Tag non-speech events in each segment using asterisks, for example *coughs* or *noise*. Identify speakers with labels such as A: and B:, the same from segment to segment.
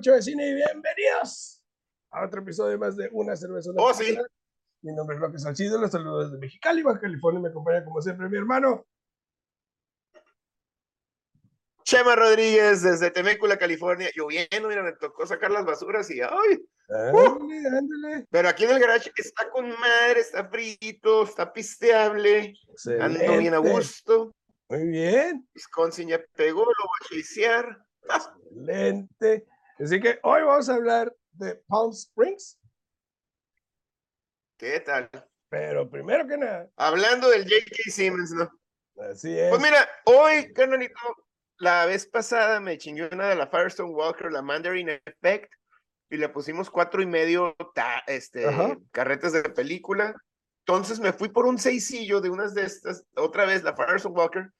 A: mucho de cine y bienvenidos a otro episodio más de Una Cerveza. Una
B: Oh, sí.
A: Mi nombre es Roque Salcido, los saludo desde Mexicali, Baja California, me acompaña como siempre mi hermano.
B: Chema Rodríguez desde Temécula, California. Lloviendo, mira, me tocó sacar las basuras y ¡ay!
A: Ándale, ándale.
B: Pero aquí en el garage está con madre, está frito, está pisteable, ando bien a
A: Excelente.
B: gusto.
A: Muy bien,
B: Wisconsin ya pegó, lo voy a chasear.
A: excelente. Así que hoy vamos a hablar de Palm Springs,
B: ¿Qué tal?
A: pero primero que nada,
B: Hablando del J.K. Simmons, ¿no?
A: así es.
B: Pues mira, hoy, carnalito, la vez pasada me chingué una de la Firestone Walker, la Mandarin Effect, y le pusimos cuatro y medio ta- este,
A: Ajá.
B: carretas de película. Entonces me fui por un seisillo de unas de estas, otra vez la Firestone Walker.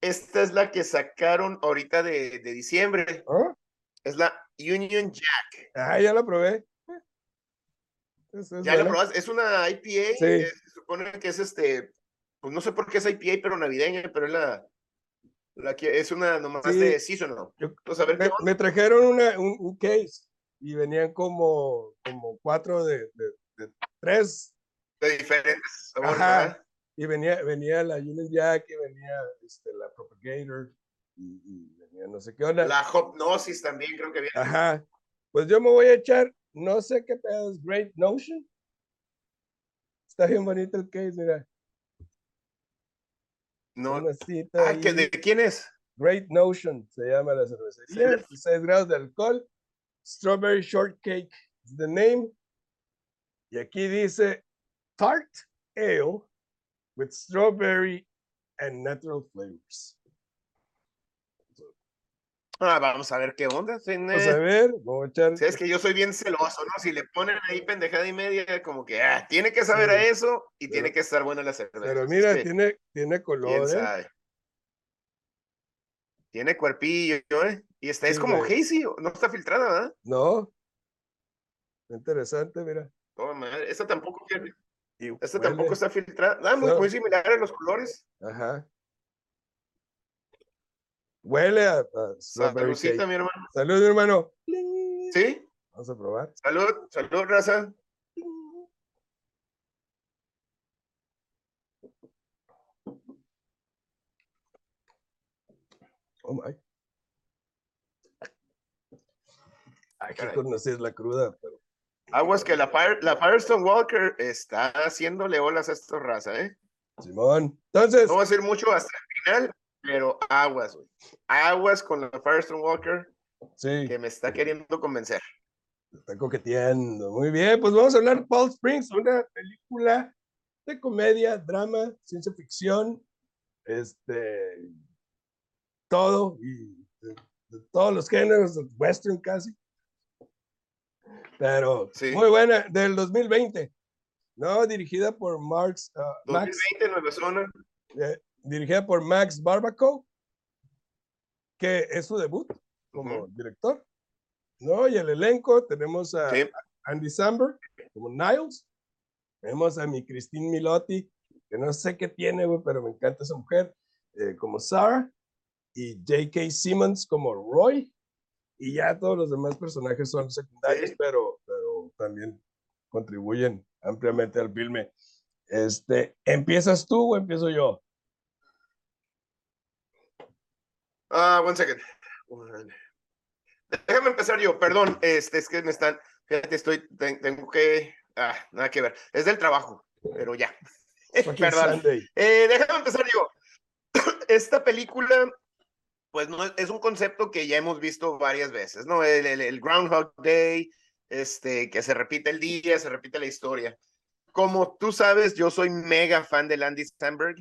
B: Esta es la que sacaron ahorita de, de diciembre,
A: ¿Ah?
B: es la Union Jack.
A: Ah, ya lo probé. Es- es
B: Ya la
A: buena.
B: probaste, es una IPA,
A: Sí.
B: eh, se supone que es este, pues no sé por qué es IPA, pero navideña, pero es la, la que es una nomás
A: Sí.
B: de seasonal.
A: Yo-
B: Pues a ver
A: me, me trajeron una, un, un case y venían como, como cuatro de, de- de tres
B: de diferentes sabores,
A: Ajá. y venía, venía la Union Jack y venía este, la Propagator y, y venía no sé qué onda.
B: La Hopnosis también creo que viene.
A: Ajá. Pues yo me voy a echar, no sé qué pedo es Great Notion. Está bien bonito el case, mira.
B: No. Ah. ¿que ¿de quién es?
A: Great Notion se llama la cervecería. 6 grados de alcohol. Strawberry Shortcake is the name. Y aquí dice Tart Ale with strawberry and natural flavors.
B: Ah, vamos a ver qué onda.
A: Vamos a ver, vamos a echar.
B: Es que yo soy bien celoso, ¿no? Si le ponen ahí pendejada y media, como que ah, tiene que saber
A: Sí.
B: a eso y
A: Pero-
B: tiene que estar buena la cerveza.
A: Pero mira, tiene, tiene color, ¿eh?
B: Tiene cuerpillo, ¿eh? Y está, es como
A: güey.
B: hazy, no está filtrada, ¿verdad?
A: No. Interesante, mira.
B: Oh, madre, esta tampoco, esta
A: huele-
B: tampoco está filtrada. Ah, muy,
A: No.
B: muy similares los colores.
A: Ajá. Huele a, a strawberry
B: Saludcita,
A: cake.
B: mi hermano.
A: Salud, mi hermano.
B: ¿Sí?
A: Vamos a probar.
B: Salud, salud, raza.
A: Oh my. Hay que conocer la cruda, pero
B: Aguas que la, Fire- la Firestone Walker está haciéndole olas a esta raza, ¿eh?
A: Simón. Entonces,
B: No va a ser mucho hasta el final, pero aguas, güey. Aguas con la Firestone Walker
A: sí,
B: que me está queriendo convencer.
A: está coqueteando. Muy bien, pues vamos a hablar de Paul Springs, una película de comedia, drama, ciencia ficción, este, todo y de, de todos los géneros, western casi. Pero
B: Sí.
A: muy buena, del 2020, ¿no? Dirigida por Marx, ah, Max,
B: 2020, Nueva Zona.
A: eh, dirigida por Max Barbaco, que es su debut como director, ¿no? Y el elenco tenemos a
B: Sí.
A: Andy Samberg como Niles, tenemos a mi Christine Milotti, que no sé qué tiene, pero me encanta esa mujer, eh, como Sarah, y J.K. Simmons como Roy, y ya todos los demás personajes son secundarios,
B: Sí.
A: pero, pero también contribuyen ampliamente al filme. Este, ¿empiezas tú o empiezo yo?
B: Ah, one second. One- Déjame empezar yo, perdón, este, es que me están, fíjate, estoy, ten- tengo que, ah, nada que ver, es del trabajo, pero ya. *laughs* Perdón. Eh, déjame empezar yo. *clears throat* Esta película, pues no es- es un concepto que ya hemos visto varias veces, ¿no? El, el- el Groundhog Day, este, que se repite el día, se repite la historia. Como tú sabes, yo soy mega fan de Andy Samberg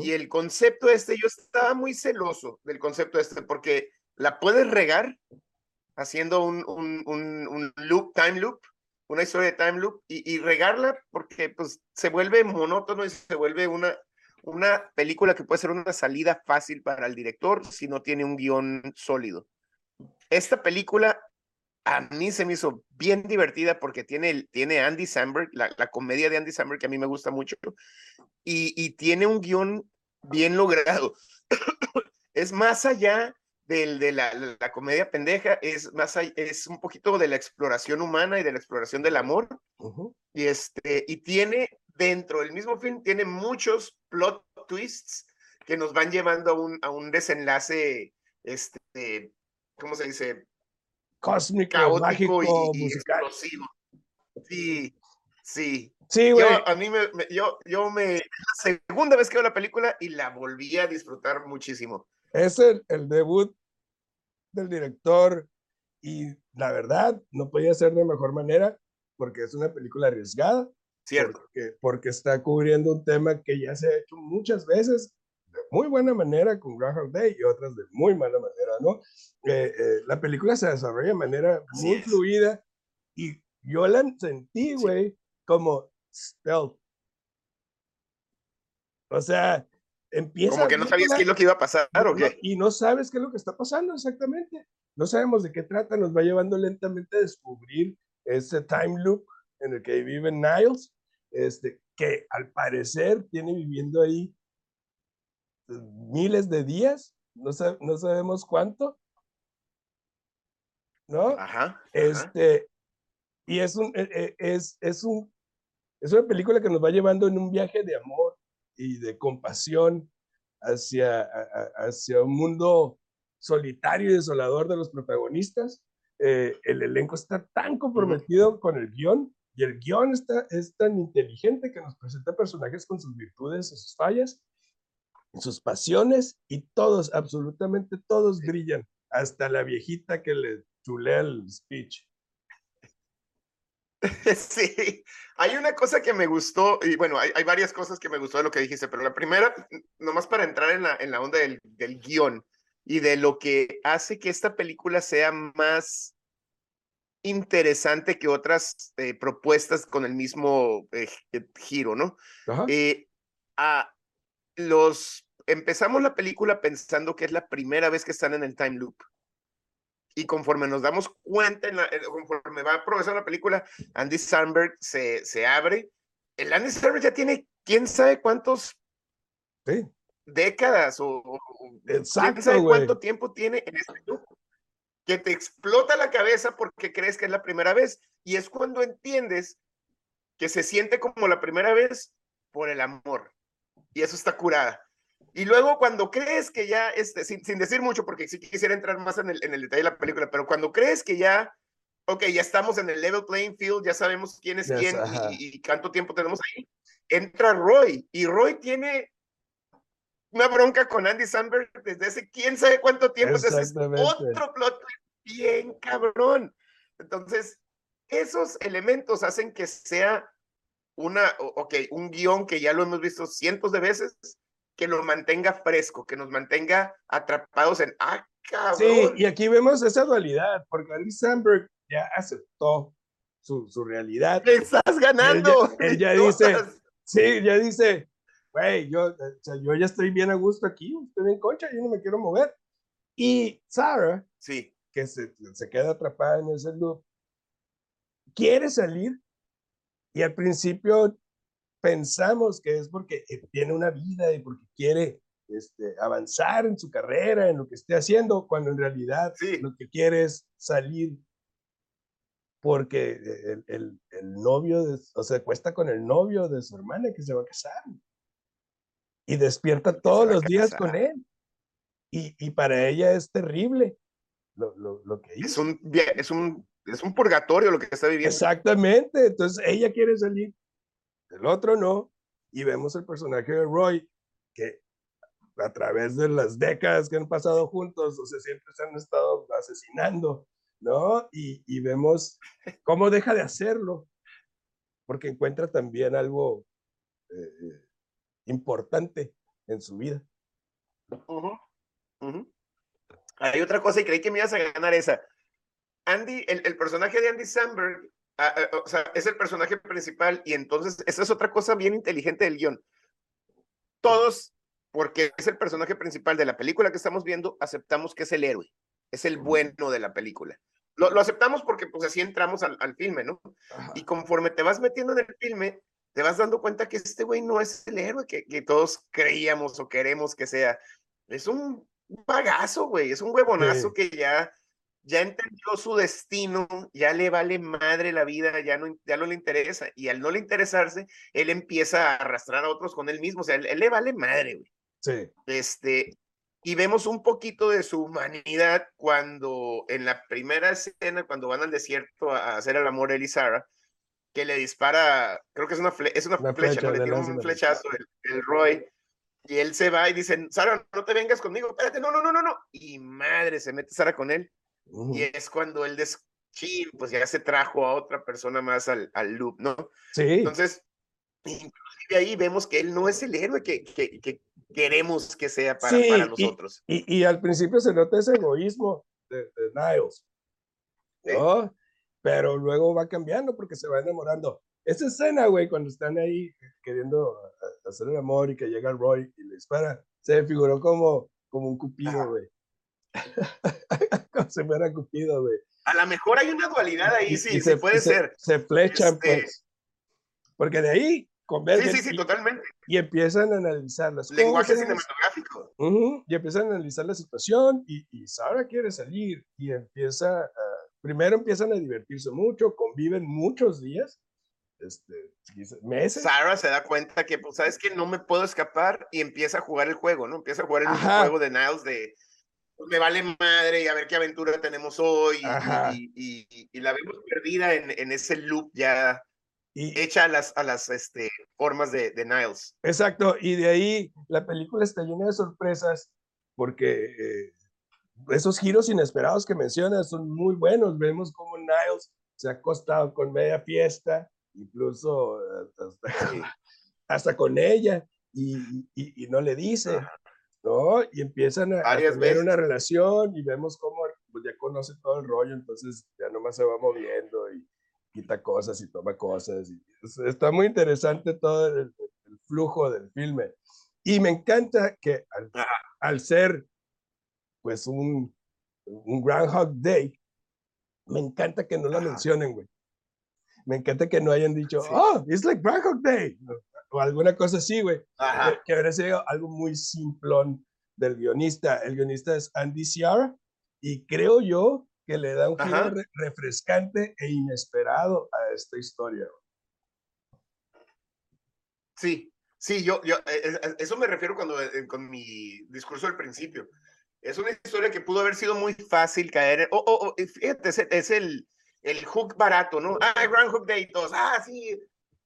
B: Y el concepto este, yo estaba muy celoso del concepto este, porque la puedes regar haciendo un, un, un, un loop, time loop, una historia de time loop, y, y regarla porque pues se vuelve monótono y se vuelve una, una película que puede ser una salida fácil para el director si no tiene un guion sólido. Esta película a mí se me hizo bien divertida porque tiene, tiene Andy Samberg, la, la comedia de Andy Samberg que a mí me gusta mucho, y, y tiene un guion bien logrado. *coughs* es más allá del, de la, la, comedia pendeja, es más, es un poquito de la exploración humana y de la exploración del amor. Y este, y tiene dentro del mismo film, tiene muchos plot twists que nos van llevando a un, a un desenlace, este, ¿cómo se dice?
A: Cósmico, mágico, y, explosivo.
B: Sí, sí.
A: Sí, güey.
B: a mí me, yo, yo me, la segunda vez que veo la película y la volví a disfrutar muchísimo.
A: Es el, el debut del director y la verdad no podía ser de mejor manera porque es una película arriesgada.
B: Cierto.
A: Porque, porque está cubriendo un tema que ya se ha hecho muchas veces de muy buena manera con Groundhog Day y otras de muy mala manera, ¿no? Eh, eh, la película se desarrolla de manera muy fluida y yo la sentí, güey, como stealth. O sea, empieza.
B: Como que no sabías qué es lo que iba a pasar, ¿o qué?
A: y no sabes qué es lo que está pasando exactamente. No sabemos de qué trata, nos va llevando lentamente a descubrir ese time loop en el que vive Niles, este, que al parecer tiene viviendo ahí miles de días, no, no sabemos cuánto, ¿no?
B: Ajá,
A: Este, y es un, e, e, es, es un, es una película que nos va llevando en un viaje de amor y de compasión hacia, hacia un mundo solitario y desolador de los protagonistas. Eh, el elenco está tan comprometido con el guion y el guion está, es tan inteligente que nos presenta personajes con sus virtudes y sus fallas, sus pasiones y todos, absolutamente todos brillan, hasta la viejita que le chulea el speech. *laughs*
B: Sí, hay una cosa que me gustó, y bueno, hay, hay, varias cosas que me gustó de lo que dijiste, pero la primera, nomás para entrar en la, en la onda del, del guion y de lo que hace que esta película sea más interesante que otras eh, propuestas con el mismo eh, giro, ¿no? Eh, a los empezamos la película pensando que es la primera vez que están en el time loop y conforme nos damos cuenta, en la, eh, conforme va progresando la película, Andy Samberg se, se abre. El Andy Samberg ya tiene quién sabe cuántos décadas o,
A: Exacto,
B: quién sabe cuánto tiempo tiene en este grupo. Que te explota la cabeza porque crees que es la primera vez. Y es cuando entiendes que se siente como la primera vez por el amor. Y eso está curada. Y luego cuando crees que ya, este, sin, sin, decir mucho, porque sí quisiera entrar más en el, en el detalle de la película, pero cuando crees que ya, ok, ya estamos en el level playing field, ya sabemos quién es quién y, y, cuánto tiempo tenemos ahí, entra Roy y Roy tiene una bronca con Andy Samberg desde hace quién sabe cuánto tiempo, es otro plot bien cabrón. Entonces, esos elementos hacen que sea una, ok, un guion que ya lo hemos visto cientos de veces, que lo mantenga fresco, que nos mantenga atrapados en, ah, cabrón.
A: Sí, y aquí vemos esa dualidad, porque Andy Samberg ya aceptó su, su realidad.
B: estás ganando!
A: Él ya, *laughs* dice, sí, ya dice, güey, yo, o sea, yo ya estoy bien a gusto aquí, estoy bien concha, yo no me quiero mover. Y Sarah,
B: sí.
A: que se, se queda atrapada en ese loop, quiere salir y al principio pensamos que es porque eh, tiene una vida y porque quiere este, avanzar en su carrera, en lo que esté haciendo, cuando en realidad lo que quiere es salir porque el, el, el novio, de, o sea, cuesta con el novio de su hermana que se va a casar y despierta todos los días con él. Y, y, para ella es terrible lo, lo, lo que hizo.
B: Es un, es, un, es un purgatorio lo que está viviendo.
A: Exactamente, entonces ella quiere salir el otro no. Y vemos el personaje de Roy, que a través de las décadas que han pasado juntos, o sea, siempre se han estado asesinando, ¿no? Y, y vemos cómo deja de hacerlo, porque encuentra también algo eh, importante en su vida.
B: Uh -huh. Hay otra cosa y creí que me ibas a ganar esa. Andy, el, el personaje de Andy Samberg o sea, es el personaje principal y entonces esa es otra cosa bien inteligente del guion. Todos, porque es el personaje principal de la película que estamos viendo, aceptamos que es el héroe, es el bueno de la película. Lo, lo aceptamos porque pues así entramos al, al filme, ¿no? Ajá. Y conforme te vas metiendo en el filme, te vas dando cuenta que este güey no es el héroe que, que todos creíamos o queremos que sea. Es un un bagazo, güey, es un huevonazo que ya, ya entendió su destino, ya le vale madre la vida, ya no, ya no le interesa. Y al no le interesarse, él empieza a arrastrar a otros con él mismo. O sea, él, le vale madre, güey.
A: Sí.
B: Este, y vemos un poquito de su humanidad cuando en la primera escena, cuando van al desierto a hacer el amor él y Sara, que le dispara, creo que es una, es una, flecha, le tira un flechazo el Roy y él se va y dice, Sara, no te vengas conmigo, espérate, no, no, no, no, no. Y madre, se mete Sara con él. Y es cuando él des pues ya se trajo a otra persona más al, al loop, ¿no?
A: Sí.
B: Entonces, inclusive ahí vemos que él no es el héroe que, que, que queremos que sea para, para nosotros.
A: Y, y, al principio se nota ese egoísmo de, Niles, ¿no? Pero luego va cambiando porque se va enamorando. Esa escena, güey, cuando están ahí queriendo hacer el amor y que llega Roy y le dispara, se figuró como, como un cupido, güey. *laughs* como si fuera cupido, güey.
B: A lo mejor hay una dualidad ahí, sí, se, puede ser.
A: Se flechan, este pues. Porque de ahí
B: convergen. Sí, sí, sí, totalmente.
A: Y empiezan a analizar las
B: Lenguaje cinematográfico.
A: y empiezan a analizar la situación y, y Sara quiere salir y empieza, primero empiezan a divertirse mucho, conviven muchos días este, meses.
B: Sarah se da cuenta que, pues, sabes que no me puedo escapar y empieza a jugar el juego, ¿no? Empieza a jugar el juego de Niles de me vale madre y a ver qué aventura tenemos hoy. Y, y, la vemos perdida en, en ese loop ya hecha a las, a las este, formas de, de, Niles.
A: Exacto, y de ahí la película está llena de sorpresas porque eh, esos giros inesperados que mencionas son muy buenos. Vemos cómo Niles se ha acostado con media fiesta incluso *laughs* hasta, con ella, y, y, no le dice, ¿no? Y empiezan a, tener una relación y vemos cómo pues, ya conoce todo el rollo, entonces ya nomás se va moviendo y quita cosas y toma cosas. Y está muy interesante todo el, flujo del filme. Y me encanta que al, al ser pues un, un Groundhog Day, me encanta que no la mencionen, güey me encanta que no hayan dicho, oh, it's like Groundhog Day, o alguna cosa así, güey. Que, hubiera sido algo muy simplón del guionista. El guionista es Andy Ciara, y creo yo que le da un giro refrescante e inesperado a esta historia.
B: Sí, sí, yo, yo, eh, eh, eso me refiero cuando, eh, con mi discurso al principio. Es una historia que pudo haber sido muy fácil caer. Oh, oh, oh fíjate, es el, el hook barato, ¿no? Ah, Grand Hook Day, todos, ah, sí.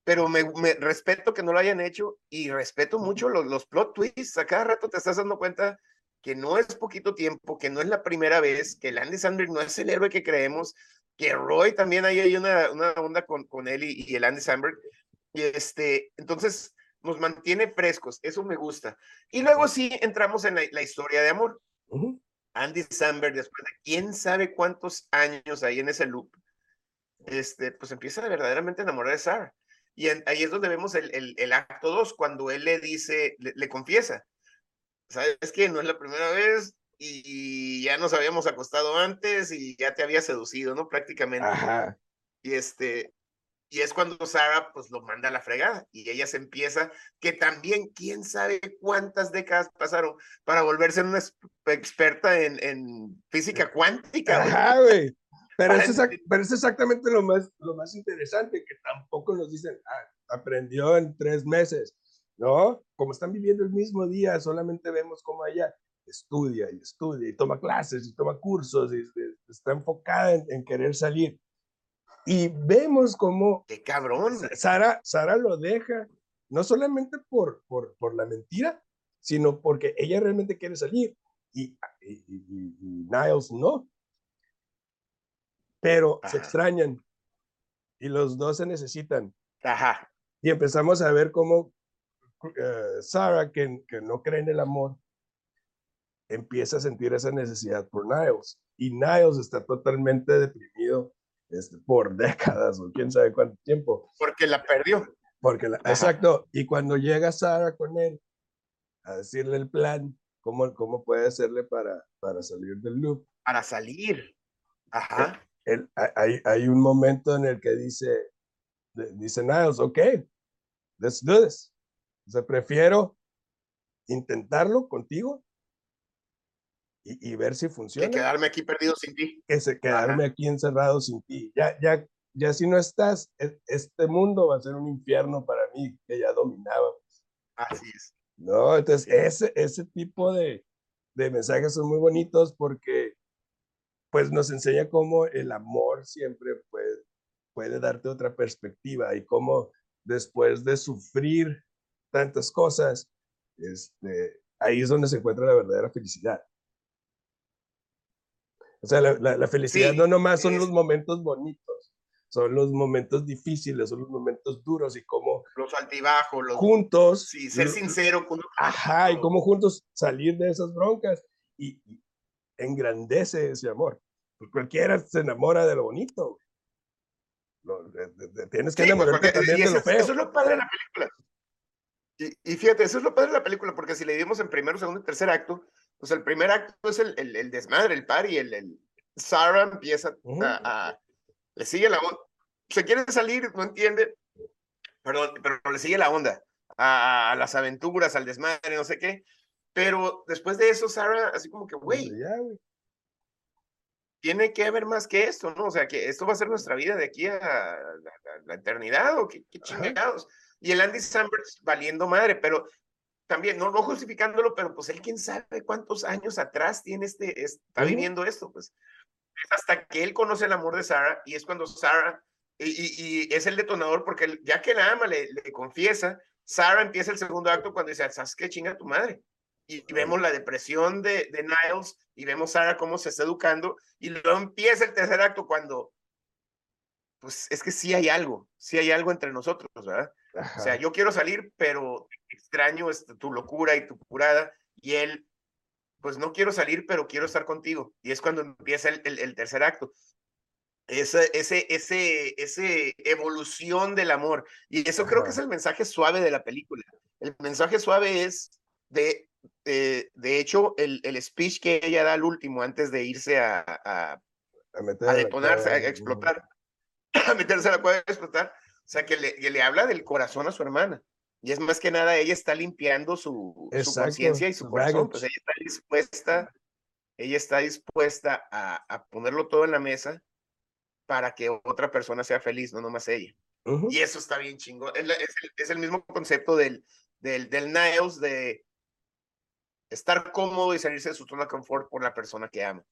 B: Pero me, me, respeto que no lo hayan hecho y respeto mucho los, los plot twists. A cada rato te estás dando cuenta que no es poquito tiempo, que no es la primera vez, que Andy Samberg no es el héroe que creemos, que Roy también hay, hay una, una onda con, con él y, el Andy Samberg. Y este, entonces nos mantiene frescos, eso me gusta. Y luego sí entramos en la, historia de amor. Andy Samberg, después de quién sabe cuántos años ahí en ese loop, este, pues empieza a verdaderamente enamorar de Sarah. Y ahí es donde vemos el, el, acto 2, cuando él le dice, le, confiesa, ¿sabes que No es la primera vez y ya nos habíamos acostado antes y ya te había seducido, ¿no? Prácticamente. Y este, y es cuando Sarah pues lo manda a la fregada y ella se empieza, que también quién sabe cuántas décadas pasaron para volverse una experta en, en física cuántica.
A: Ajá, güey. Pero es, exactamente lo más, lo más interesante, que tampoco nos dicen, ah, aprendió en tres meses, ¿no? Como están viviendo el mismo día, solamente vemos cómo ella estudia y estudia y toma clases y toma cursos y, está enfocada en, querer salir. Y vemos cómo...
B: ¡Qué cabrón!
A: Sara, Sara lo deja, no solamente por, por, por la mentira, sino porque ella realmente quiere salir y, y, y Niles no pero se extrañan y los dos se necesitan.
B: Ajá.
A: Y empezamos a ver cómo uh, Sarah, que, que, no cree en el amor, empieza a sentir esa necesidad por Niles. Y Niles está totalmente deprimido este, por *laughs* décadas o quién sabe cuánto tiempo.
B: Porque la perdió.
A: Porque la, exacto. Y cuando llega Sarah con él a decirle el plan, cómo, cómo puede hacerle para, para salir del loop.
B: Para salir. Ajá
A: hay, hay, un momento en el que dice, dice Niles, ok, let's do this. O sea, prefiero intentarlo contigo y, y ver si
B: Que
A: funciona.
B: quedarme aquí perdido sin ti.
A: que se quedarme aquí encerrado sin ti. Ya, ya, ya si no estás, e- este mundo va a ser un infierno para mí, que ya dominaba.
B: Así es.
A: ¿no? Entonces, ese, ese tipo de, de mensajes son muy bonitos porque pues nos enseña cómo el amor siempre puede, puede darte otra perspectiva y cómo después de sufrir tantas cosas, este, ahí es donde se encuentra la verdadera felicidad. O sea, la, la- la felicidad
B: Sí,
A: no nomás son
B: es-
A: los momentos bonitos, son los momentos difíciles, son los momentos duros y cómo
B: Los altibajos, los...
A: juntos
B: Sí, ser sincero con...
A: Ajá, y cómo juntos salir de esas broncas y, y engrandece ese amor. Pues cualquiera se enamora de lo bonito. güey. Lo- de- de- de- tienes que
B: Sí, pues,
A: enamorarte
B: porque-
A: también de lo feo.
B: eso es lo padre de la película. Y, y fíjate, eso es lo padre de la película, porque si le dimos en primero, segundo y tercer acto, pues el primer acto es el, el, el desmadre, el party, el, el Sarah empieza a, a- le sigue la onda, se quiere salir, no entiende, perdón, pero le sigue la onda a, a las aventuras, al desmadre, no sé qué, pero después de eso, Sarah, así como que,
A: Ya, güey.
B: Tiene que haber más que esto, ¿no? O sea, que esto va a ser nuestra vida de aquí a la, eternidad o qué, chingados. Y el Andy Samberg valiendo madre, pero también, no, no justificándolo, pero pues él quién sabe cuántos años atrás tiene este, está viviendo esto, pues. Es hasta que él conoce el amor de Sarah y es cuando Sarah, y, y- y es el detonador porque ya que la ama, le, le confiesa, Sarah empieza el segundo acto cuando dice, ¿sabes qué chinga tu madre? Y, y vemos la depresión de, de Niles y vemos Sarah cómo se está educando y luego empieza el tercer acto cuando, pues es que sí hay algo, sí hay algo entre nosotros, ¿verdad? O sea,
A: Ajá.
B: yo quiero salir, pero extraño este, tu locura y tu curada. Y él, pues no quiero salir, pero quiero estar contigo. Y es cuando empieza el, el- el tercer acto. Ese, ese, ese, ese evolución del amor. Y eso creo que es
A: Ajá.
B: el mensaje suave de la película. El mensaje suave es de, eh, de hecho, el, el speech que ella da al último antes de irse a, a,
A: a, meter
B: detonarse, a explotar, *laughs* a meterse a la cueva y explotar. O sea, que le, que le habla del corazón a su hermana. Y es más que nada, ella está limpiando su, conciencia y su corazón. Pues ella está dispuesta, ella está dispuesta a, a ponerlo todo en la mesa para que otra persona sea feliz, no nomás ella.
A: Ujú.
B: Y eso está bien chingón. Es, es el mismo concepto del, del, del Niles de estar cómodo y salirse de su zona de confort por la persona que ama.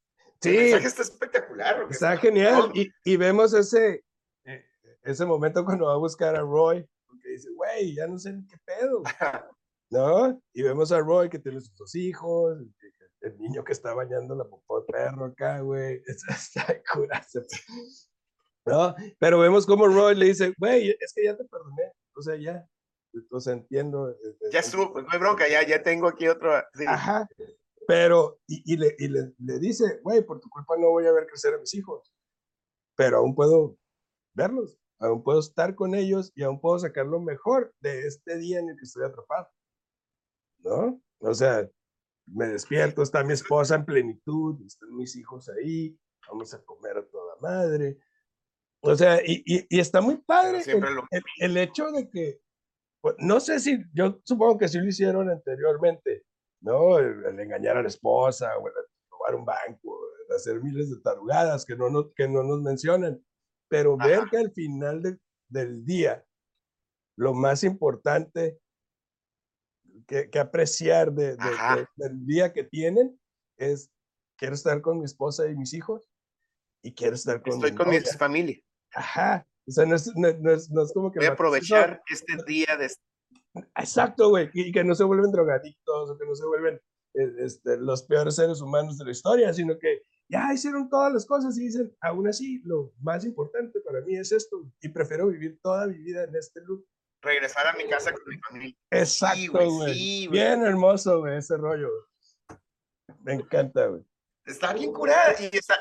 B: El
A: Sí,
B: mensaje está espectacular.
A: está genial. Y, y vemos ese, eh, ese momento cuando va a buscar a Roy, porque dice, güey, ya no sé ni qué pedo. *laughs* ¿no? Y vemos a Roy que tiene sus dos hijos, el, el niño que está bañando la popó de perro acá, güey, *laughs* está, curazo, ¿no? Pero vemos como Roy le dice, güey, es que ya te perdoné, o sea, ya, sea, entiendo. eh, eh,
B: Ya estuvo, pues no hay bronca, ya, ya tengo aquí otro. sí.
A: Ajá, pero, y, y le, y le, le dice, güey, por tu culpa no voy a ver crecer a mis hijos, pero aún puedo verlos, aún puedo estar con ellos y aún puedo sacar lo mejor de este día en el que estoy atrapado, ¿no? O sea, me despierto, está mi esposa en plenitud, están mis hijos ahí, vamos a comer a toda madre. O sea, y, y, y está muy padre el,
B: lo-
A: el- el hecho de que, no sé si, yo supongo que sí lo hicieron anteriormente, ¿no? El, el engañar a la esposa, o el robar un banco, el hacer miles de tarugadas que no nos, que no nos mencionan, pero ver que al final de- del día, lo más importante que, que apreciar de, de- del día que tienen es, quiero estar con mi esposa y mis hijos, y quiero estar con
B: Estoy
A: mi
B: con mi familia.
A: Ajá. O sea, no es, no, no es, no es como que
B: Voy a aprovechar este día de
A: Exacto, güey. Y que no se vuelven drogadictos o que no se vuelven eh, este, los peores seres humanos de la historia, sino que ya hicieron todas las cosas y dicen, aún así, lo más importante para mí es esto y prefiero vivir toda mi vida en este loop.
B: regresar a mi casa con mi familia.
A: Exacto,
B: güey, sí, güey.
A: Bien hermoso, güey, ese rollo. Me encanta, güey.
B: Está bien curada y está,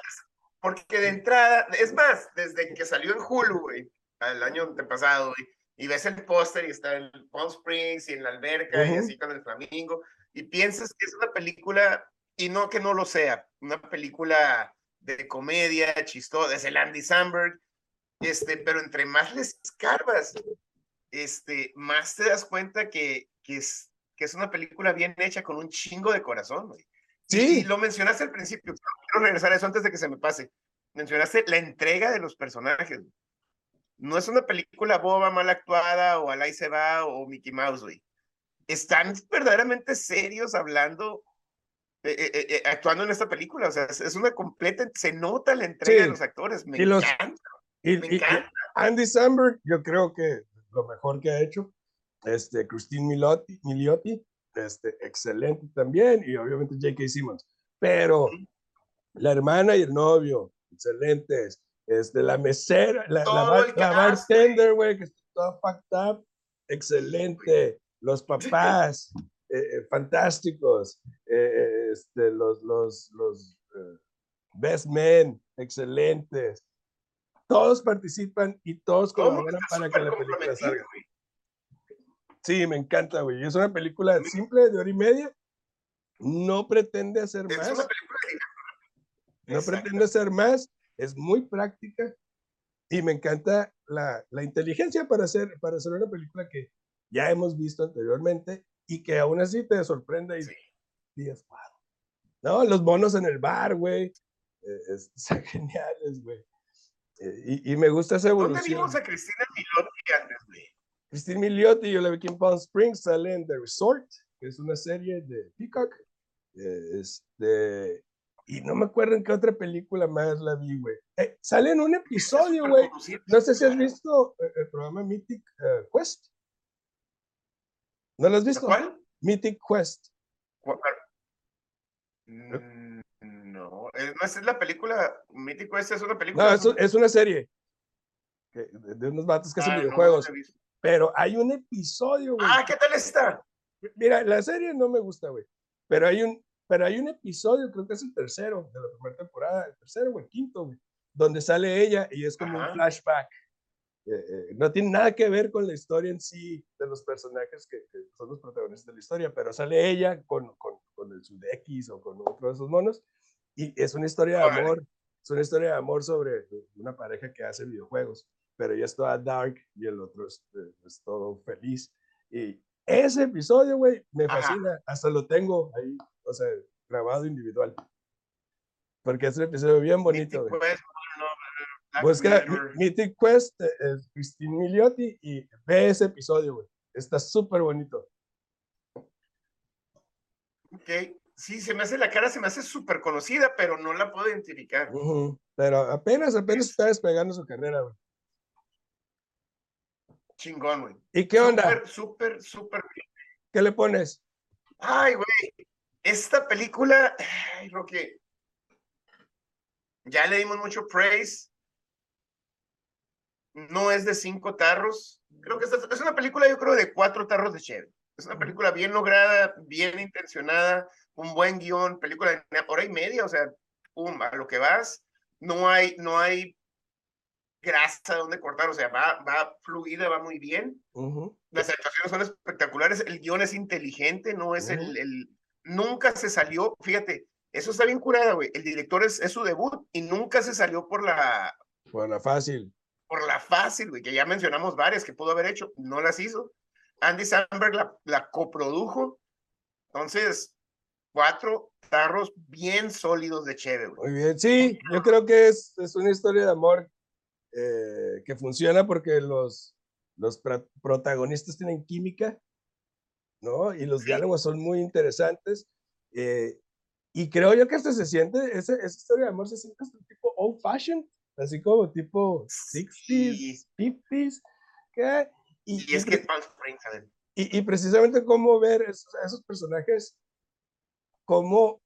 B: porque de entrada, es más, desde que salió en Hulu, güey, el año antepasado, güey, y ves el póster y está en Palm Springs y en la alberca y
A: Ujú.
B: así con el flamingo, y piensas que es una película, y no que no lo sea, una película de comedia, chistosa, es el Andy Samberg, este, pero entre más les escarbas, este, más te das cuenta que, que, es, que es una película bien hecha con un chingo de corazón, güey. Y- Y,
A: Sí,
B: lo mencionaste al principio, pero quiero regresar a eso antes de que se me pase. Mencionaste la entrega de los personajes. No es una película boba, mal actuada, o Alay se va, o Mickey Mouse, güey. Están verdaderamente serios hablando, eh, eh, eh, eh, actuando en esta película. O sea, es, una completa, se nota la entrega
A: Sí.
B: de los actores. Me
A: Y los-
B: encanta,
A: y,
B: me
A: y- y
B: encanta.
A: Andy Samberg, yo creo que lo mejor que ha hecho. Este, Christine Milotti, Miliotti, este, excelente también. Y obviamente J.K. Simmons. Pero la hermana y el novio, excelentes. Este, la mesera, la, bar- bartender, güey, que está toda fucked up, excelente. Los papás, eh, eh, fantásticos. Eh, eh, este, los, los, los best men, excelentes. Todos participan y todos colaboran para que la película salga. Sí, me encanta, güey. Es una película simple de hora y media. No pretende hacer
B: Es
A: más.
B: una película de
A: no
B: Exacto.
A: pretende hacer más, es muy práctica y me encanta la, la inteligencia para hacer, para hacer una película que ya hemos visto anteriormente y que aún así te sorprende y
B: Sí.
A: wow. No, los monos en el bar, güey. eh, es- *laughs* Están geniales, güey. Eh, y, y me gusta esa
B: ¿Dónde
A: evolución.
B: vimos a Cristina Milotti antes, güey?
A: Christine Milioti, yo la vi aquí en Palm Springs, sale en The Resort, que es una serie de Peacock. eh, Este, y no me acuerdo en qué otra película más la vi, güey. Eh, sale en un episodio, güey. No sé si has visto eh, el programa Mythic eh, Quest. ¿No lo has visto?
B: ¿Cuál?
A: Mythic Quest.
B: ¿Cuál? Mm, No, eh, no, esa es la película Mítico, esta es una película.
A: No, es, es una serie de, unos vatos que hacen
B: Ah, no, no
A: Pero hay un episodio, güey.
B: Ah, ¿qué tal está?
A: Mira, la serie no me gusta, güey. Pero hay un, pero hay un episodio, creo que es el tercero de la primera temporada, el tercero o el quinto, güey, donde sale ella y es como
B: Ajá.
A: un flashback. Eh, eh, no tiene nada que ver con la historia en sí de los personajes que, que son los protagonistas de la historia, pero sale ella con, con, con el Sudekis o con otro de esos monos y es una historia de amor, es una historia de amor sobre una pareja que hace videojuegos, pero ella es toda dark y el otro es, eh, es todo feliz. Y ese episodio, güey, me
B: Ajá.
A: fascina, hasta lo tengo ahí, o sea, grabado individual. Porque es un episodio bien bonito,
B: Mythic. Quest, no,
A: Busca Mythic Quest, es Christine Milioti, y ve ese episodio, güey. Está súper bonito.
B: Ok, Sí, se me hace la cara, se me hace súper conocida, pero no la puedo identificar.
A: Ujú. Pero apenas, apenas está despegando su carrera, güey.
B: Chingón, güey.
A: ¿Y qué onda?
B: Súper, súper, súper. bien.
A: ¿Qué le pones?
B: Ay, güey. Esta película, ay, Roque. Ya le dimos mucho praise. No es de cinco tarros. Creo que esta es una película, yo creo, de cuatro tarros de cheve. Es una película bien lograda, bien intencionada, un buen guion, película de una hora y media, o sea, pum, a lo que vas. No hay, no hay grasa donde cortar, o sea, va, va fluida, va muy bien las actuaciones son espectaculares, el guion es inteligente, no es el, el- Nunca se salió, fíjate, eso está bien curada, güey. El director es, es su debut y nunca se salió por la,
A: Bueno, fácil.
B: por la fácil, güey, que ya mencionamos varias que pudo haber hecho, no las hizo. Andy Samberg la, la coprodujo. Entonces, cuatro tarros bien sólidos de cheve, güey.
A: Muy bien. Sí, yo creo que es, es una historia de amor eh, que funciona porque los, los protagonistas tienen química, ¿no? Y los diálogos son muy interesantes. eh, y creo yo que hasta se siente, esa, esa historia de amor se siente hasta tipo old fashioned, así como tipo 60s, 50s, ¿qué? Y,
B: Y es que Palm Springs, a
A: y, y precisamente cómo ver esos, a esos personajes, cómo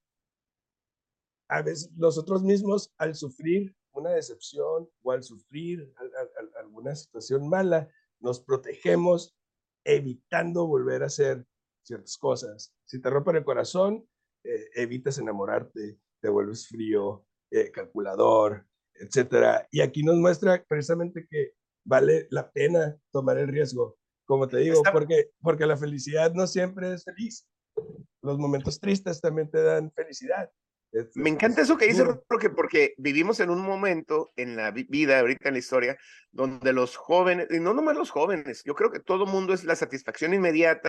A: a veces nosotros mismos al sufrir una decepción o al sufrir al- al- al- alguna situación mala, nos protegemos evitando volver a hacer ciertas cosas. Si te rompen el corazón, eh, evitas enamorarte, te vuelves frío, eh, calculador, etcétera. Y aquí nos muestra precisamente que vale la pena tomar el riesgo, como te digo, porque, porque la felicidad no siempre es feliz. Los momentos tristes también te dan felicidad. Es-
B: Me encanta
A: es
B: eso que dice porque, vivimos en un momento en la vi- vida, ahorita en la historia, donde los jóvenes, y no nomás los jóvenes, yo creo que todo mundo es la satisfacción inmediata.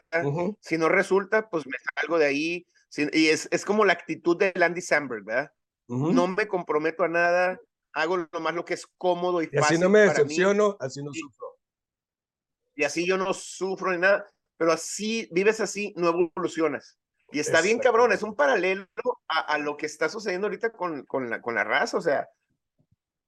B: Si no resulta, pues me salgo de ahí, y es, es como la actitud de Andy Samberg, ¿verdad? No me comprometo a nada, hago lo más lo que es cómodo y
A: y así
B: fácil
A: no me
B: para mí,
A: decepciono, así no sufro.
B: y así yo no sufro ni nada, pero así, vives así, no evolucionas. Y está bien cabrón, es un paralelo a, a lo que está sucediendo ahorita con, con, la, con la raza, o sea,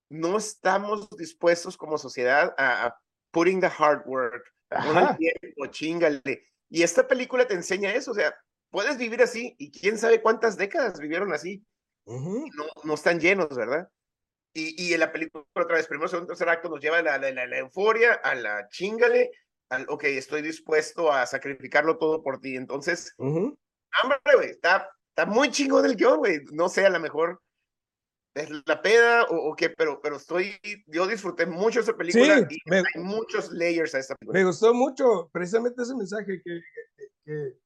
B: no estamos dispuestos como sociedad a, a putting the hard work,
A: Ajá.
B: tiempo, chingale. Y esta película te enseña eso, o sea, puedes vivir así y quién sabe cuántas décadas vivieron así, no, no están llenos, ¿verdad? Y, y en la película otra vez, primero, segundo, tercer acto nos lleva a la, la, la- la euforia, a la chingale, al, ok, estoy dispuesto a sacrificarlo todo por ti. Entonces. Hombre, güey, está, está muy chingón el guion, güey. No sé, a lo mejor es la peda o, o qué, pero, pero estoy, yo disfruté mucho esa película
A: Sí,
B: y
A: me-
B: hay muchos layers a esta película.
A: Me gustó mucho precisamente ese mensaje que, que- que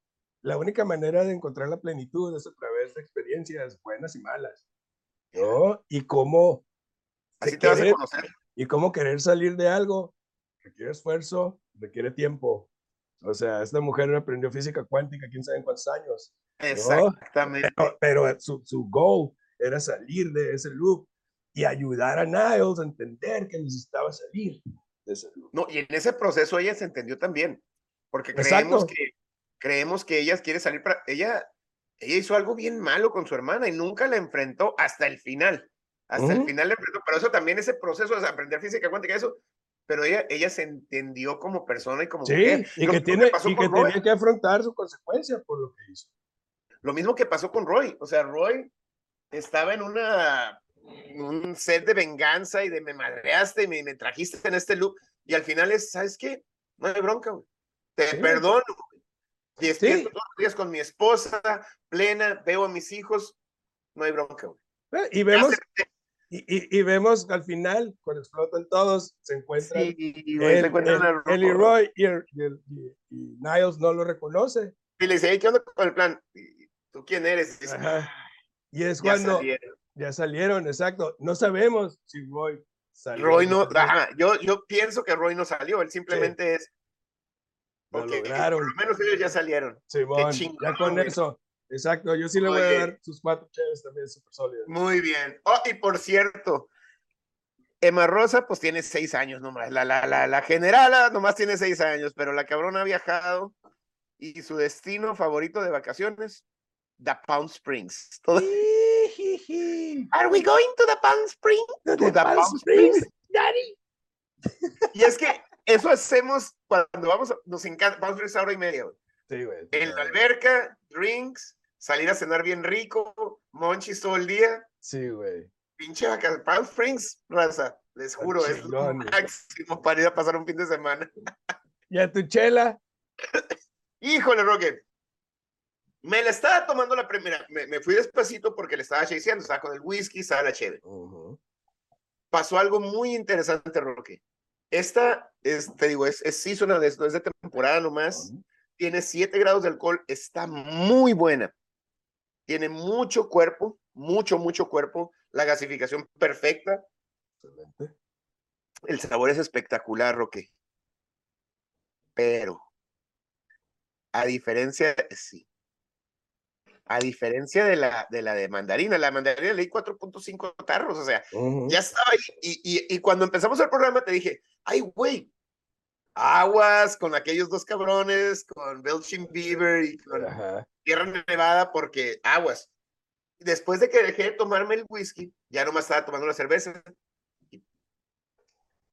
A: la única manera de encontrar la plenitud es a través de experiencias buenas y malas, ¿no? Y cómo,
B: Así te vas a conocer.
A: y cómo querer salir de algo requiere esfuerzo, requiere tiempo. O sea, esta mujer aprendió física cuántica, quién sabe en cuántos años,
B: Exactamente.
A: pero, pero su, su goal era salir de ese loop y ayudar a Niles a entender que necesitaba salir de ese loop.
B: No, y en ese proceso ella se entendió también, porque
A: Exacto.
B: creemos que creemos que ella quiere salir para ella ella hizo algo bien malo con su hermana y nunca la enfrentó hasta el final. Hasta el
A: Ujú.
B: final la enfrentó, pero eso también ese proceso de aprender física cuántica eso, pero ella ella se entendió como persona y como
A: Sí,
B: mujer.
A: y
B: Lo
A: que, tiene,
B: pasó
A: y que
B: con
A: tenía que afrontar su consecuencia por lo que hizo.
B: lo mismo que pasó con Roy, o sea, Roy estaba en una un set de venganza y de me madreaste y me, me trajiste en este loop y al final es, ¿sabes qué? No hay bronca, güey. Te
A: Sí.
B: perdono. Y despierto
A: Sí.
B: todos los días con mi esposa, plena, veo a mis hijos, no hay bronca, güey.
A: Eh, Y vemos. Y, y- y vemos al final, cuando explotan todos, se encuentran.
B: Sí, güey, se encuentran
A: él-
B: a
A: él y el- y el- Niles no lo reconoce.
B: Y le dice, "Hey, ¿qué onda con el plan? ¿Y ¿Tú quién eres? Y dice.
A: Y es
B: "Ya
A: cuando
B: salieron".
A: ya salieron, exacto. No sabemos si Roy salió.
B: Roy no, ajá, yo, yo pienso que Roy no salió, él simplemente es,
A: Lo
B: ok,
A: lograron.
B: por lo menos ellos ya salieron.
A: Simón,
B: chingón,
A: ya con
B: güey.
A: eso. Exacto, yo sí le voy a dar sus cuatro chaves también súper sólidas.
B: Muy bien. Oh, y por cierto, Emma Rosa, pues tiene seis años nomás. La, la, la, la generala nomás tiene seis años, pero la cabrona ha viajado y su destino favorito de vacaciones, The Palm Springs. Todo- Are we going to the Palm Springs? To the Palm Springs, Daddy. Y es que eso hacemos cuando vamos, a- nos encanta, Palm Springs a hora y media, güey.
A: Sí, güey.
B: En la alberca, drinks, salir a cenar bien rico, monchis todo el día.
A: Sí, güey.
B: Pinche vaca, Palm Springs, raza, les juro, es lo máximo para ir a pasar un fin de semana.
A: Y a tu chela. *coughs*
B: Híjole, Roque. Me la estaba tomando la primera, me, me fui despacito porque le estaba chaseando, estaba con el whisky, estaba la chévere. Pasó algo muy interesante, Roque. Esta, es, te digo, es, es seasonal, es, es de temporada nomás.
A: Ujú.
B: Tiene 7 grados de alcohol, está muy buena. Tiene mucho cuerpo, mucho, mucho cuerpo. La gasificación perfecta.
A: Excelente.
B: El sabor es espectacular, Roque. Pero, a diferencia, sí. A diferencia de la de, la de mandarina, la mandarina leí 4.5 tarros, o sea, ya estaba ahí. Y, y, y cuando empezamos el programa te dije, ay, güey, aguas con aquellos dos cabrones, con Belching Beaver y con
A: Ajá.
B: Tierra Nevada, porque aguas. Después de que dejé de tomarme el whisky, ya nomás estaba tomando la cerveza.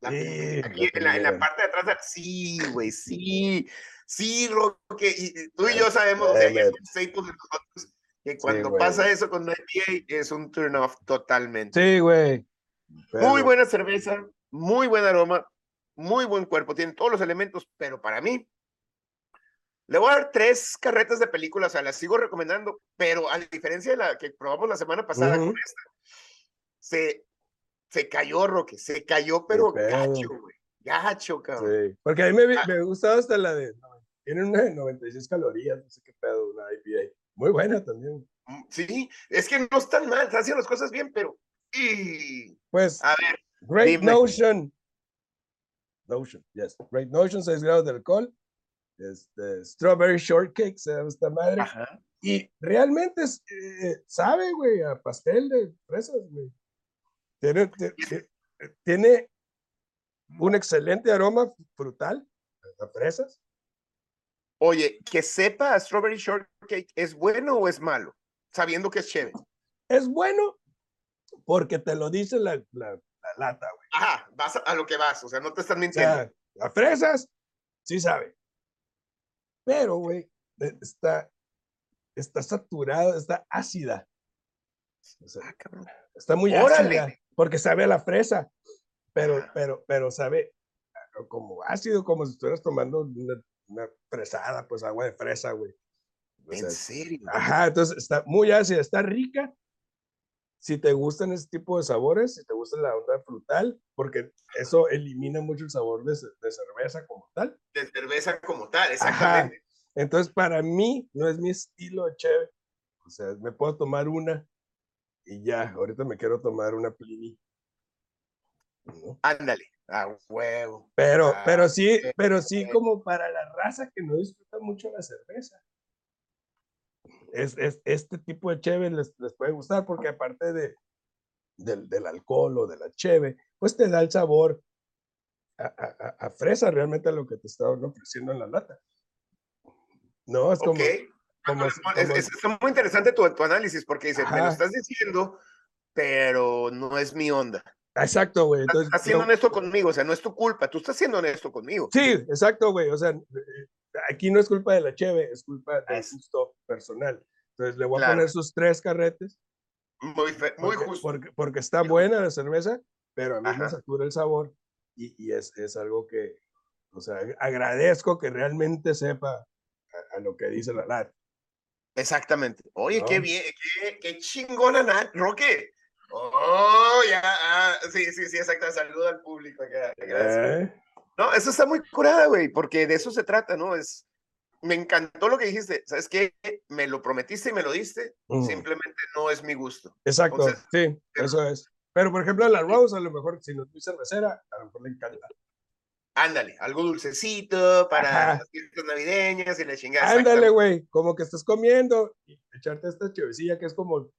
B: La,
A: Sí,
B: aquí
A: la
B: en, la, en la parte de atrás, sí, güey, sí, sí, Roque, y, tú y yo sabemos, o sea, ya de nosotros, que cuando pasa eso con una IPA es un turn off totalmente.
A: Sí, güey.
B: Muy buena cerveza, muy buen aroma, muy buen cuerpo, tiene todos los elementos, pero para mí, le voy a dar tres carretas de película, o sea, las sigo recomendando, pero a diferencia de la que probamos la semana pasada con esta, se, se cayó, Roque, se cayó, pero gacho, güey, gacho, cabrón.
A: Sí. Porque a mí me,
B: Ah.
A: me gustaba hasta la de. Tiene una de 96 calorías, no sé qué pedo, una IPA. Muy buena también.
B: Mm, Sí, es que no están mal, están haciendo las cosas bien, pero... y-
A: Pues,
B: A ver,
A: Great
B: dime.
A: Notion. Notion, yes. Great Notion, 6 grados de alcohol. este, Strawberry Shortcake, se llama esta madre.
B: Ajá.
A: Y realmente es, eh, sabe, güey, a pastel de fresas, güey. Tiene, ti- ti- tiene un excelente aroma frutal a fresas.
B: Oye, que sepa a Strawberry Shortcake, ¿es bueno o es malo? Sabiendo que es chévere.
A: Es bueno porque te lo dice la, la- la lata, güey.
B: Ajá, vas a, a lo que vas, o sea, no te están
A: O
B: mintiendo.
A: sea, a fresas, sí sabe. Pero, güey, eh, está, está saturada, está ácida. O sea,
B: Ah, cabrón.
A: está muy
B: ¡Órale!
A: ácida porque sabe a la fresa, pero, pero, pero sabe como ácido, como si estuvieras tomando una, una fresada, pues agua de fresa, güey. O sea,
B: ¿En serio?
A: Ajá, entonces está muy ácida, está rica. Si te gustan ese tipo de sabores, si te gusta la onda frutal, porque eso elimina mucho el sabor de, ce- de cerveza como tal.
B: De cerveza como tal,
A: Ajá.
B: exactamente.
A: Entonces, para mí, no es mi estilo de cheve. O sea, me puedo tomar una y ya. Ahorita me quiero tomar una Pliny. ¿no?
B: Ándale, a huevo.
A: Pero,
B: Ah,
A: pero sí, pero sí como para la raza que no disfruta mucho la cerveza. Es, es- este tipo de cheve les, les puede gustar porque aparte de, del, del alcohol o de la cheve, pues te da el sabor a, a- a- fresa realmente a lo que te estaban ofreciendo en la lata. No, es como,
B: Ok. Ah,
A: como,
B: Es,
A: como-
B: es- está muy interesante tu, tu análisis porque dice, me lo
A: Ajá.
B: estás diciendo, pero no es mi onda.
A: exacto, güey. Entonces,
B: estás siendo
A: no-
B: honesto conmigo, o sea, no es tu culpa, tú estás siendo honesto conmigo.
A: Sí, exacto, güey. O sea, eh, aquí no es culpa de la cheve, es culpa del gusto personal. Entonces le voy a
B: Claro.
A: poner sus tres carretes.
B: Muy, fe- muy
A: porque,
B: justo.
A: Porque, porque está buena la cerveza, pero a mí me
B: Ajá.
A: satura el sabor y, y es, es algo que, o sea, agradezco que realmente sepa a, a lo que dice la lata.
B: Exactamente. Oye, qué
A: ¿No?
B: bien, qué, qué chingona, Nat, Roque. Oh, ya, ah, sí, sí, sí, exacto. Saludo al público. Gracias.
A: ¿Eh?
B: No, eso está muy curada, güey, porque de eso se trata, ¿no? Es, me encantó lo que dijiste. ¿Sabes qué? Me lo prometiste y me lo diste.
A: Ujú.
B: Simplemente no es mi gusto.
A: Exacto,
B: Entonces,
A: sí, eso es. Pero por ejemplo, la Rose, a lo mejor, si no es muy cervecera, a lo mejor le encanta.
B: Ándale, algo dulcecito para
A: Ajá.
B: las fiestas navideñas y la chingada.
A: Ándale, güey, como que estás comiendo y echarte esta chevecilla que es como, el-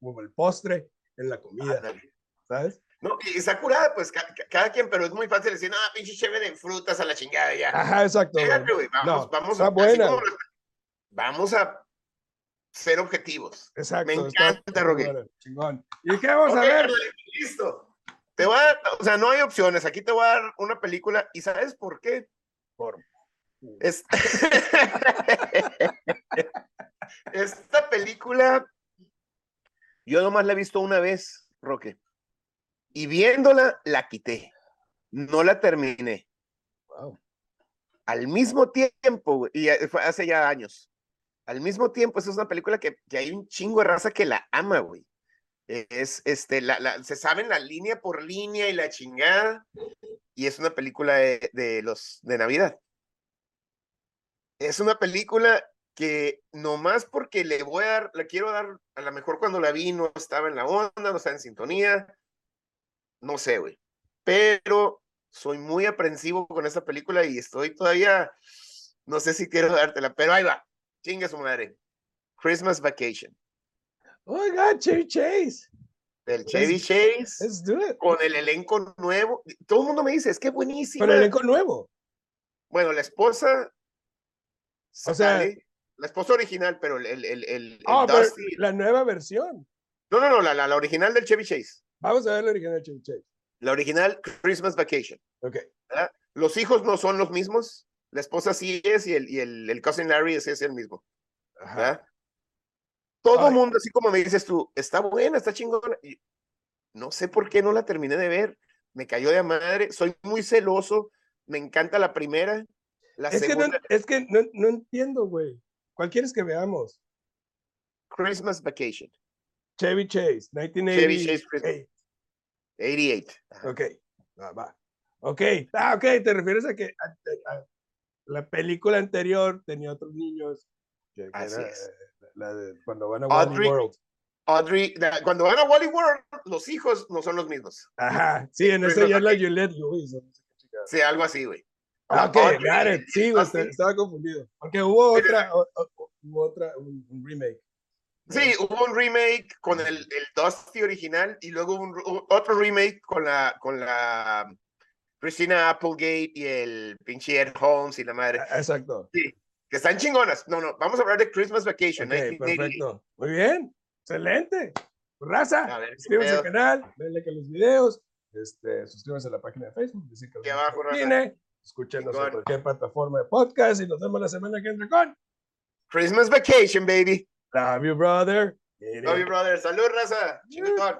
A: como postre en la comida,
B: Ándale.
A: ¿sabes?
B: No, y está curada, pues ca- ca- cada quien, pero es muy fácil decir, no, pinche chévere de frutas a la chingada ya.
A: Ajá, exacto. güey.
B: Vamos,
A: No,
B: vamos,
A: está
B: así
A: buena.
B: como vamos a ser objetivos.
A: Exacto.
B: Me encanta, Roque.
A: Chingón. ¿Y qué vamos a ver?
B: listo. Te voy a dar, o sea, no hay opciones. Aquí te voy a dar una película. ¿Y sabes por qué?
A: Por-
B: Es- *laughs* Esta película, yo nomás la he visto una vez, Roque. Y viéndola, la quité. No la terminé.
A: Wow.
B: Al mismo tiempo, y ya- fue hace ya años. Al mismo tiempo, esa es una película que, que hay un chingo de raza que la ama, güey. Es, este, la, la- se saben la línea por línea y la chingada. Y es una película de, de los, de Navidad. Es una película que nomás porque le voy a dar, la quiero dar, a lo mejor cuando la vi no estaba en la onda, no estaba en sintonía. No sé, güey. Pero soy muy aprensivo con esta película y estoy todavía, no sé si quiero dártela, pero ahí va. Chinga su madre. Christmas Vacation.
A: Oh my God, Chevy Chase.
B: Del Chevy Chase
A: Let's do it.
B: con el elenco nuevo. Todo el mundo me dice, es que buenísimo.
A: Con el elenco nuevo.
B: Bueno, la esposa.
A: O sea-
B: la esposa original, pero el, el, el, el- el
A: Ah, pero la nueva versión.
B: No, no, no, la, la, la original del Chevy Chase.
A: Vamos a ver la original Chevy Chase.
B: La original Christmas Vacation.
A: Ok.
B: Los hijos no son los mismos. La esposa sí es y el, y el, el cousin Larry es, es el mismo.
A: Ajá.
B: Todo el mundo, así como me dices tú, está buena, está chingona. Y no sé por qué no la terminé de ver. Me cayó de madre. Soy muy celoso. Me encanta la primera. La
A: Es que, no,
B: segunda,
A: es que no, no entiendo, güey. ¿Cuál quieres que veamos?
B: Christmas Vacation.
A: Chevy Chase,
B: Chevy Chase
A: 1988.
B: Christmas. 88. Ajá.
A: Ok, va, va. Ok, ah, ok, te refieres a que a- a- la película anterior tenía otros niños. que-
B: Así
A: era,
B: es.
A: eh, la de cuando van a Wally
B: Audrey-
A: World.
B: Audrey, la- cuando van a Wally World, los hijos no son los mismos.
A: Ajá, sí, en ese
B: Christmas
A: ya es la Juliette Lewis.
B: Sí, algo así, güey.
A: Ah, ok,
B: Audrey
A: got it. Sí, güey, estaba confundido. Porque hubo otra, o- o- hubo otra, un, un remake.
B: Sí, hubo un remake con el, el Dusty original y luego un, otro remake con la, con la Christina Applegate y el pinche Ed Holmes y la madre,
A: Ah, Exacto.
B: que están chingonas. No, no, vamos a hablar de Christmas Vacation.
A: Ok,
B: 1988.
A: perfecto. Muy bien. Excelente. Raza, suscríbanse al canal, denle a los videos, este, suscríbanse a la página de Facebook, que
B: abajo,
A: escúchenos en cualquier plataforma de podcast y nos vemos la semana que entra con
B: Christmas Vacation, baby.
A: Love you, brother.
B: Love you, brother. Salud, raza. Chingón.